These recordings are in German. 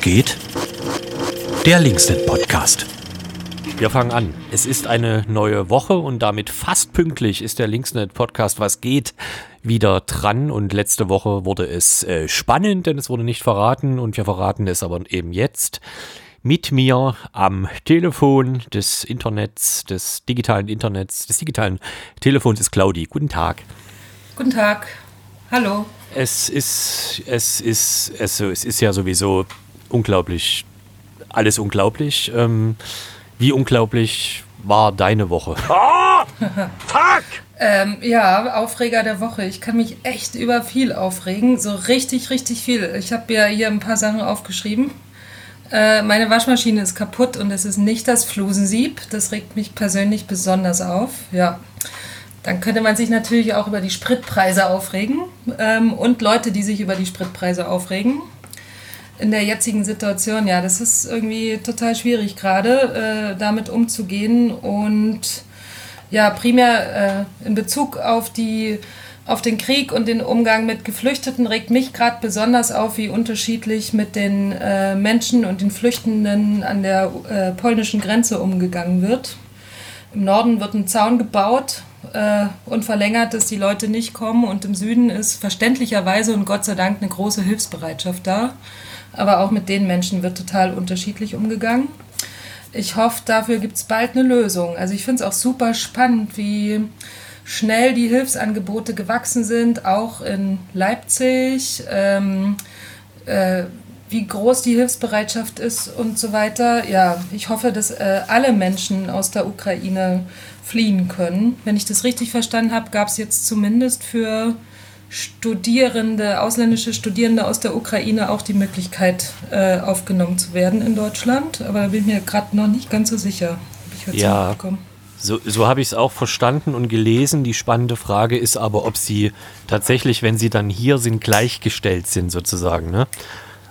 Geht? Der Linksnet Podcast. Wir fangen an. Es ist eine neue Woche und damit fast pünktlich ist der Linksnet Podcast Was geht wieder dran und letzte Woche wurde es äh, spannend, denn es wurde nicht verraten und wir verraten es aber eben jetzt. Mit mir am Telefon des Internets, des digitalen Internets, des digitalen Telefons ist Claudi. Guten Tag. Guten Tag. Hallo. Es ist, es ist, es, es ist ja sowieso unglaublich, alles unglaublich. Ähm, wie unglaublich war deine Woche? Oh, fuck! ähm, ja, Aufreger der Woche. Ich kann mich echt über viel aufregen. So richtig, richtig viel. Ich habe ja hier ein paar Sachen aufgeschrieben. Äh, meine Waschmaschine ist kaputt und es ist nicht das Flusensieb. Das regt mich persönlich besonders auf. Ja. Dann könnte man sich natürlich auch über die Spritpreise aufregen ähm, und Leute, die sich über die Spritpreise aufregen. In der jetzigen Situation, ja, das ist irgendwie total schwierig gerade, äh, damit umzugehen. Und ja, primär äh, in Bezug auf die auf den Krieg und den Umgang mit Geflüchteten regt mich gerade besonders auf, wie unterschiedlich mit den äh, Menschen und den Flüchtenden an der äh, polnischen Grenze umgegangen wird. Im Norden wird ein Zaun gebaut, äh, und verlängert, dass die Leute nicht kommen. Und im Süden ist verständlicherweise und Gott sei Dank eine große Hilfsbereitschaft da. Aber auch mit den Menschen wird total unterschiedlich umgegangen. Ich hoffe, dafür gibt es bald eine Lösung. Also ich finde es auch super spannend, wie schnell die Hilfsangebote gewachsen sind, auch in Leipzig. Ähm, äh, wie groß die Hilfsbereitschaft ist und so weiter. Ja, ich hoffe, dass äh, alle Menschen aus der Ukraine fliehen können. Wenn ich das richtig verstanden habe, gab es jetzt zumindest für Studierende, ausländische Studierende aus der Ukraine auch die Möglichkeit, äh, aufgenommen zu werden in Deutschland. Aber da bin ich mir gerade noch nicht ganz so sicher. ja, so, so habe ich es auch verstanden und gelesen. Die spannende Frage ist aber, ob sie tatsächlich, wenn sie dann hier sind, gleichgestellt sind sozusagen. Ne?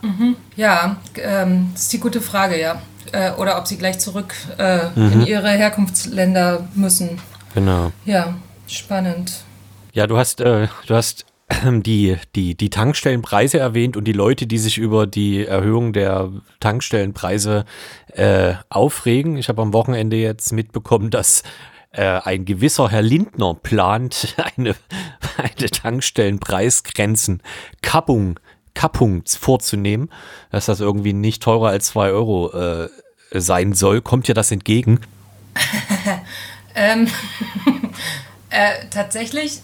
Mhm. Ja, ähm, das ist die gute Frage, ja. Äh, oder ob sie gleich zurück äh, mhm. in ihre Herkunftsländer müssen. Genau. Ja, spannend. Ja, du hast, äh, du hast die, die, die Tankstellenpreise erwähnt und die Leute, die sich über die Erhöhung der Tankstellenpreise äh, aufregen. Ich habe am Wochenende jetzt mitbekommen, dass äh, ein gewisser Herr Lindner plant, eine, eine Tankstellenpreisgrenzen-Kappung Kappung vorzunehmen, dass das irgendwie nicht teurer als 2 Euro äh, sein soll. Kommt dir das entgegen? ähm, äh, tatsächlich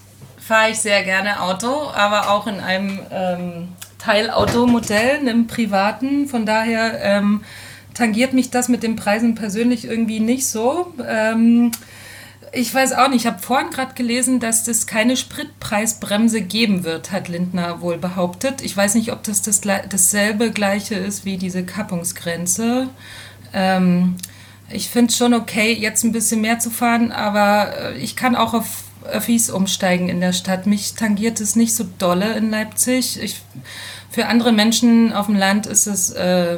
fahre ich sehr gerne Auto, aber auch in einem ähm, Teilautomodell, einem privaten. Von daher ähm, tangiert mich das mit den Preisen persönlich irgendwie nicht so. Ähm, ich weiß auch nicht. Ich habe vorhin gerade gelesen, dass es keine Spritpreisbremse geben wird, hat Lindner wohl behauptet. Ich weiß nicht, ob das, das dasselbe gleiche ist wie diese Kappungsgrenze. Ähm, ich finde es schon okay, jetzt ein bisschen mehr zu fahren, aber äh, ich kann auch auf Öffis umsteigen in der Stadt. Mich tangiert es nicht so dolle in Leipzig. Ich, für andere Menschen auf dem Land ist es... Äh,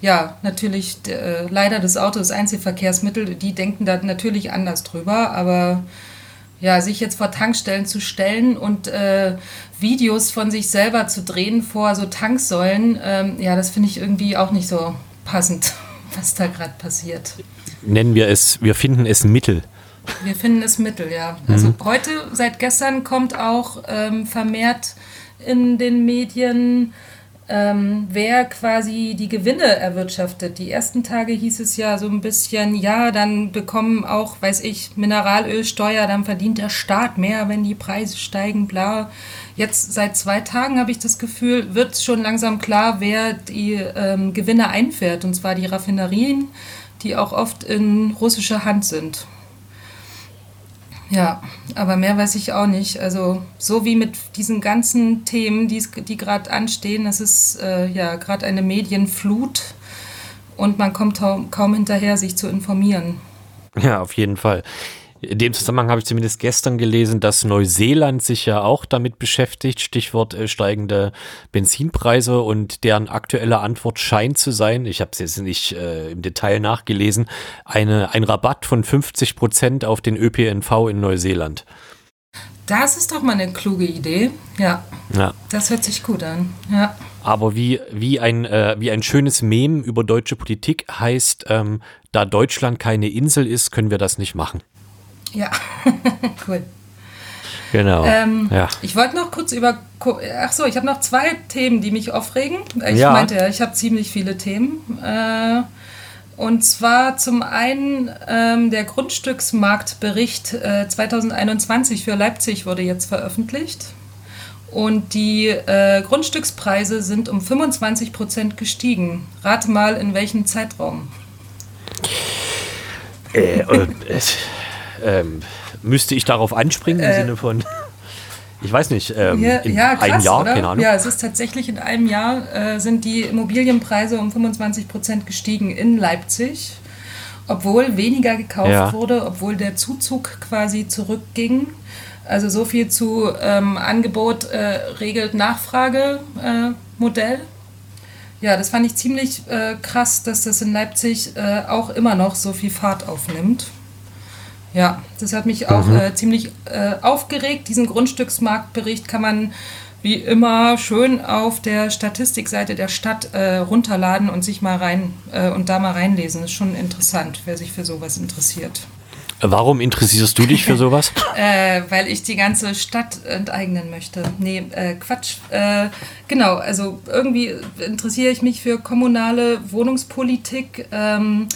ja, natürlich äh, leider das Auto ist Einzelverkehrsmittel. Die denken da natürlich anders drüber, aber ja, sich jetzt vor Tankstellen zu stellen und äh, Videos von sich selber zu drehen vor so Tanksäulen, ähm, ja, das finde ich irgendwie auch nicht so passend, was da gerade passiert. Nennen wir es, wir finden es Mittel. Wir finden es Mittel, ja. Also mhm. heute, seit gestern kommt auch ähm, vermehrt in den Medien ähm, wer quasi die Gewinne erwirtschaftet. Die ersten Tage hieß es ja so ein bisschen, ja, dann bekommen auch, weiß ich, Mineralölsteuer, dann verdient der Staat mehr, wenn die Preise steigen, bla. Jetzt seit zwei Tagen habe ich das Gefühl, wird schon langsam klar, wer die ähm, Gewinne einfährt, und zwar die Raffinerien, die auch oft in russischer Hand sind. Ja, aber mehr weiß ich auch nicht. Also so wie mit diesen ganzen Themen, die, die gerade anstehen, das ist äh, ja gerade eine Medienflut und man kommt kaum hinterher, sich zu informieren. Ja, auf jeden Fall. In dem Zusammenhang habe ich zumindest gestern gelesen, dass Neuseeland sich ja auch damit beschäftigt, Stichwort äh, steigende Benzinpreise und deren aktuelle Antwort scheint zu sein, ich habe es jetzt nicht äh, im Detail nachgelesen, eine, ein Rabatt von 50 Prozent auf den ÖPNV in Neuseeland. Das ist doch mal eine kluge Idee. Ja. ja. Das hört sich gut an. Ja. Aber wie, wie, ein, äh, wie ein schönes Mem über deutsche Politik heißt, ähm, da Deutschland keine Insel ist, können wir das nicht machen. Ja, cool. Genau. Ähm, ja. Ich wollte noch kurz über. Ach so, ich habe noch zwei Themen, die mich aufregen. Ich Ja. meinte ja, ich habe ziemlich viele Themen. Äh, und zwar zum einen ähm, der Grundstücksmarktbericht äh, 2021 für Leipzig wurde jetzt veröffentlicht. Und die äh, Grundstückspreise sind um 25 Prozent gestiegen. Rate mal, in welchem Zeitraum? Äh, äh, ähm, müsste ich darauf anspringen im Sinne von, ich weiß nicht, ähm, Ja, in ja, krass, ein Jahr, oder? keine Ahnung. Ja, es ist tatsächlich in einem Jahr äh, sind die Immobilienpreise um 25 Prozent gestiegen in Leipzig, obwohl weniger gekauft Ja. wurde, obwohl der Zuzug quasi zurückging. Also so viel zu ähm, Angebot äh, regelt Nachfrage äh. Ja, das fand ich ziemlich äh, krass, dass das in Leipzig äh, auch immer noch so viel Fahrt aufnimmt. Ja, das hat mich auch äh, ziemlich äh, aufgeregt. Diesen Grundstücksmarktbericht kann man wie immer schön auf der Statistikseite der Stadt äh, runterladen und sich mal rein äh, und da mal reinlesen. ist schon interessant, wer sich für sowas interessiert. Warum interessierst du dich für sowas? Äh, weil ich die ganze Stadt enteignen möchte. Nee, äh, Quatsch. Äh, genau, also irgendwie interessiere ich mich für kommunale Wohnungspolitik. Ähm,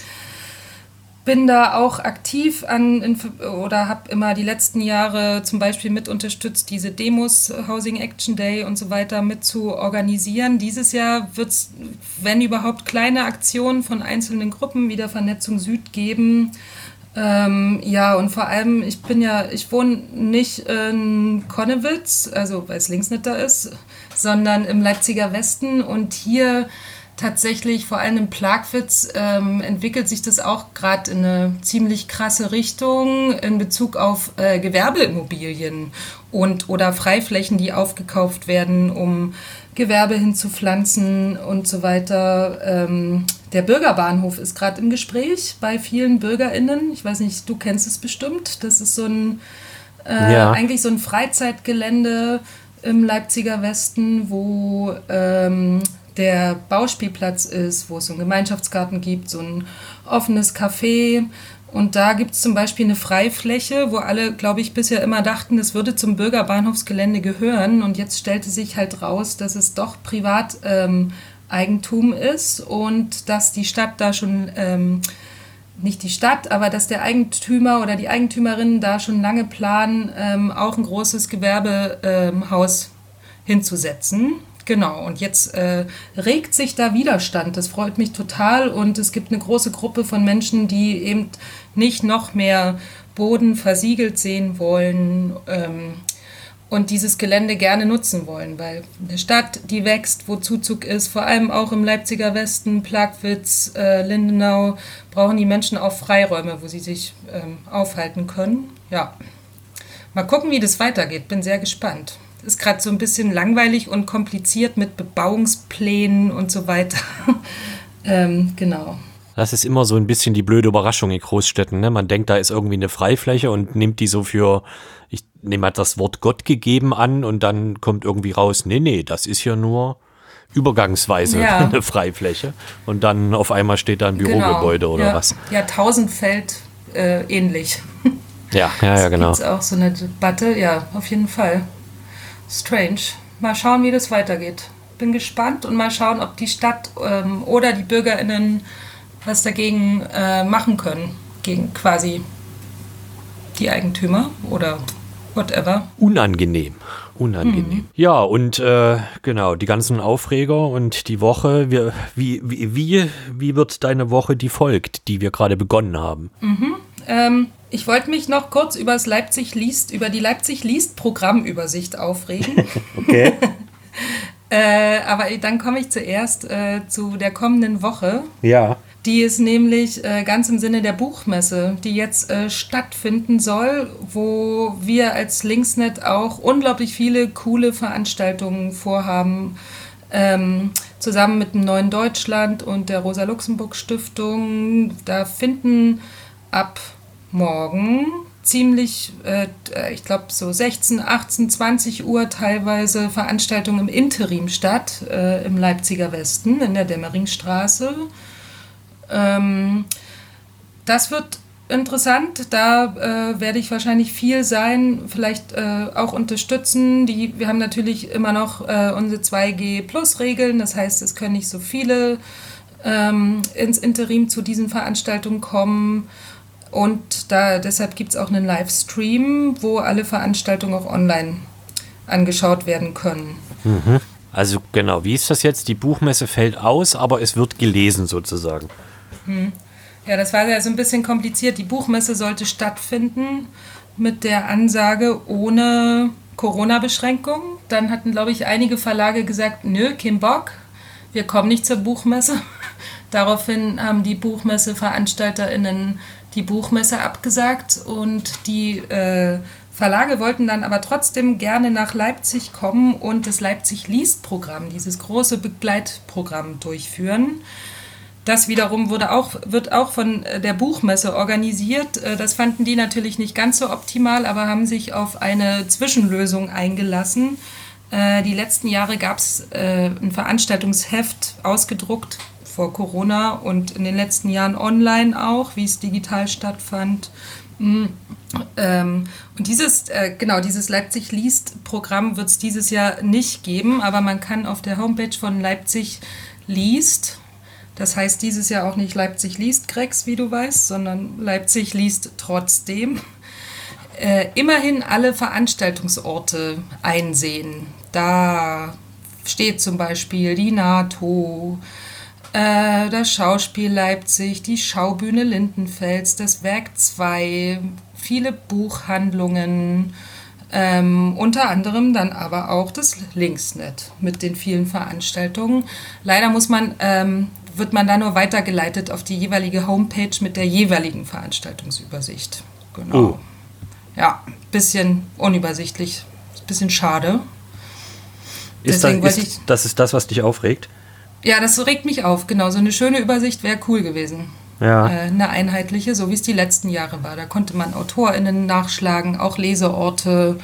bin da auch aktiv an oder habe immer die letzten Jahre zum Beispiel mit unterstützt, diese Demos, Housing Action Day und so weiter mit zu organisieren. Dieses Jahr wird es, wenn überhaupt, kleine Aktionen von einzelnen Gruppen wie der Vernetzung Süd geben. Ähm, ja, und vor allem, ich bin ja, ich wohne nicht in Konnewitz, also weil es links nicht da ist, sondern im Leipziger Westen und hier tatsächlich, vor allem in Plagwitz, ähm, entwickelt sich das auch gerade in eine ziemlich krasse Richtung in Bezug auf äh, Gewerbeimmobilien und oder Freiflächen, die aufgekauft werden, um Gewerbe hinzupflanzen und so weiter. Ähm, der Bürgerbahnhof ist gerade im Gespräch bei vielen BürgerInnen. Ich weiß nicht, du kennst es bestimmt. Das ist so ein äh, Ja. eigentlich so ein Freizeitgelände im Leipziger Westen, wo ähm, der Bauspielplatz ist, wo es so einen Gemeinschaftsgarten gibt, so ein offenes Café. Und da gibt es zum Beispiel eine Freifläche, wo alle, glaube ich, bisher immer dachten, das würde zum Bürgerbahnhofsgelände gehören. Und jetzt stellte sich halt raus, dass es doch Privateigentum ähm, ist und dass die Stadt da schon ähm, nicht die Stadt, aber dass der Eigentümer oder die Eigentümerinnen da schon lange planen, ähm, auch ein großes Gewerbehaus hinzusetzen. Genau, und jetzt äh, regt sich da Widerstand. Das freut mich total und es gibt eine große Gruppe von Menschen, die eben nicht noch mehr Boden versiegelt sehen wollen. Ähm, und dieses Gelände gerne nutzen wollen, weil eine Stadt, die wächst, wo Zuzug ist, vor allem auch im Leipziger Westen, Plagwitz, äh, Lindenau, brauchen die Menschen auch Freiräume, wo sie sich ähm, aufhalten können. Ja, mal gucken, wie das weitergeht. Bin sehr gespannt. Ist gerade so ein bisschen langweilig und kompliziert mit Bebauungsplänen und so weiter. ähm, genau. Das ist immer so ein bisschen die blöde Überraschung in Großstädten. Ne? Man denkt, da ist irgendwie eine Freifläche und nimmt die so für, ich nehme mal das Wort Gott gegeben an und dann kommt irgendwie raus, nee, nee, das ist ja nur übergangsweise Ja. eine Freifläche. Und dann auf einmal steht da ein Bürogebäude oder ja. was. Ja, Tausendfeld äh, ähnlich. Ja, ja, ja, genau. Gibt's auch so eine Debatte? Ja, auf jeden Fall. Strange. Mal schauen, wie das weitergeht. Bin gespannt und mal schauen, ob die Stadt ähm, oder die BürgerInnen was dagegen äh, machen können. Gegen quasi die Eigentümer oder whatever. Unangenehm. Unangenehm. Ja, und äh, genau, die ganzen Aufreger und die Woche, wir, wie, wie, wie, wie wird deine Woche die folgt, die wir gerade begonnen haben? Ähm, ich wollte mich noch kurz über das Leipzig liest, über die Leipzig liest Programmübersicht aufregen. Okay. äh, aber dann komme ich zuerst äh, zu der kommenden Woche. ja. Die ist nämlich äh, ganz im Sinne der Buchmesse, die jetzt äh, stattfinden soll, wo wir als Linksnet auch unglaublich viele coole Veranstaltungen vorhaben. Ähm, zusammen mit dem Neuen Deutschland und der Rosa-Luxemburg-Stiftung. Da finden ab morgen ziemlich, äh, ich glaube so 16, 18, 20 Uhr teilweise Veranstaltungen im Interim statt, äh, im Leipziger Westen, in der Dämmeringstraße. Ähm, das wird interessant. Da äh, werde ich wahrscheinlich viel sein, vielleicht äh, auch unterstützen. Die, wir haben natürlich immer noch äh, unsere 2G-Plus-Regeln. Das heißt, es können nicht so viele ähm, ins Interim zu diesen Veranstaltungen kommen. Und da, deshalb gibt es auch einen Livestream, wo alle Veranstaltungen auch online angeschaut werden können. Mhm. Also genau, wie ist das jetzt? Die Buchmesse fällt aus, aber es wird gelesen sozusagen. Hm. Ja, das war ja so ein bisschen kompliziert. Die Buchmesse sollte stattfinden mit der Ansage ohne Corona-Beschränkung. Dann hatten, glaube ich, einige Verlage gesagt, nö, kein Bock, wir kommen nicht zur Buchmesse. Daraufhin haben die Buchmesse-VeranstalterInnen die Buchmesse abgesagt und die äh, Verlage wollten dann aber trotzdem gerne nach Leipzig kommen und das Leipzig Liest-Programm, dieses große Begleitprogramm durchführen. Das wiederum wurde auch, wird auch von äh, der Buchmesse organisiert. Äh, das fanden die natürlich nicht ganz so optimal, aber haben sich auf eine Zwischenlösung eingelassen. Äh, die letzten Jahre gab es ein Veranstaltungsheft ausgedruckt vor Corona und in den letzten Jahren online auch, wie es digital stattfand. Mm, ähm, und dieses, genau, dieses Leipzig liest-Programm wird es dieses Jahr nicht geben, aber man kann auf der Homepage von Leipzig liest das heißt dieses Jahr auch nicht Leipzig liest Grex, wie du weißt, sondern Leipzig liest trotzdem. Äh, immerhin alle Veranstaltungsorte einsehen. Da steht zum Beispiel die NATO, äh, das Schauspiel Leipzig, die Schaubühne Lindenfels, das Werk 2, viele Buchhandlungen, ähm, unter anderem dann aber auch das Linksnet mit den vielen Veranstaltungen. Leider muss man ähm, wird man da nur weitergeleitet auf die jeweilige Homepage mit der jeweiligen Veranstaltungsübersicht. Genau. Oh. Ja, bisschen unübersichtlich, bisschen schade. Ist, das, ist, ich, das ist das, was dich aufregt? Ja, das regt mich auf, genau. So eine schöne Übersicht wäre cool gewesen. Ja. Äh, eine einheitliche, so wie es die letzten Jahre war. Da konnte man AutorInnen nachschlagen, auch Leseorte.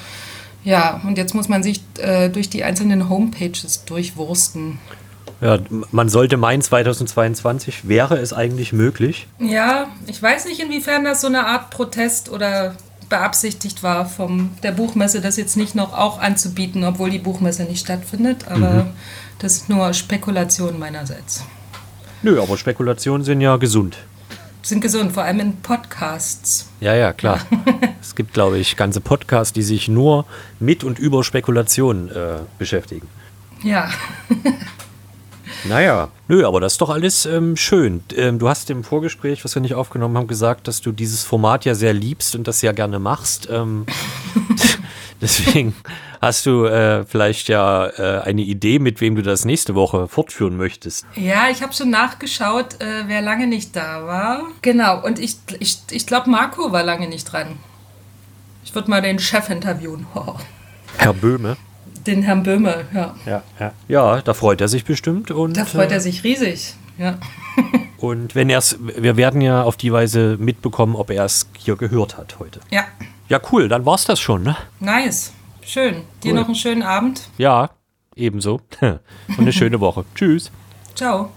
Ja, und jetzt muss man sich äh, durch die einzelnen Homepages durchwursten. Ja, man sollte meinen, 2022 wäre es eigentlich möglich. Ja, ich weiß nicht, inwiefern das so eine Art Protest oder beabsichtigt war von der Buchmesse, das jetzt nicht noch auch anzubieten, obwohl die Buchmesse nicht stattfindet. Aber mhm. Das ist nur Spekulation meinerseits. Nö, aber Spekulationen sind ja gesund. Sind gesund, vor allem in Podcasts. Ja, ja, klar. es gibt, glaube ich, ganze Podcasts, die sich nur mit und über Spekulationen äh, beschäftigen. Ja. Naja, nö, aber das ist doch alles ähm, schön. Ähm, du hast im Vorgespräch, was wir nicht aufgenommen haben, gesagt, dass du dieses Format ja sehr liebst und das ja gerne machst. Ähm, deswegen hast du äh, vielleicht ja äh, eine Idee, mit wem du das nächste Woche fortführen möchtest. Ja, ich habe schon nachgeschaut, äh, wer lange nicht da war. Genau, und ich, ich, ich glaube, Marco war lange nicht dran. Ich würde mal den Chef interviewen. Herr Böhme den Herrn Böhme, ja. Ja, ja. ja da freut er sich bestimmt. Und, da freut er äh, sich riesig, ja. und wenn er es, wir werden ja auf die Weise mitbekommen, ob er es hier gehört hat heute. Ja. Ja, cool, dann war's das schon, ne? Nice. Schön. Dir cool. noch einen schönen Abend. Ja, ebenso. und eine schöne Woche. Tschüss. Ciao.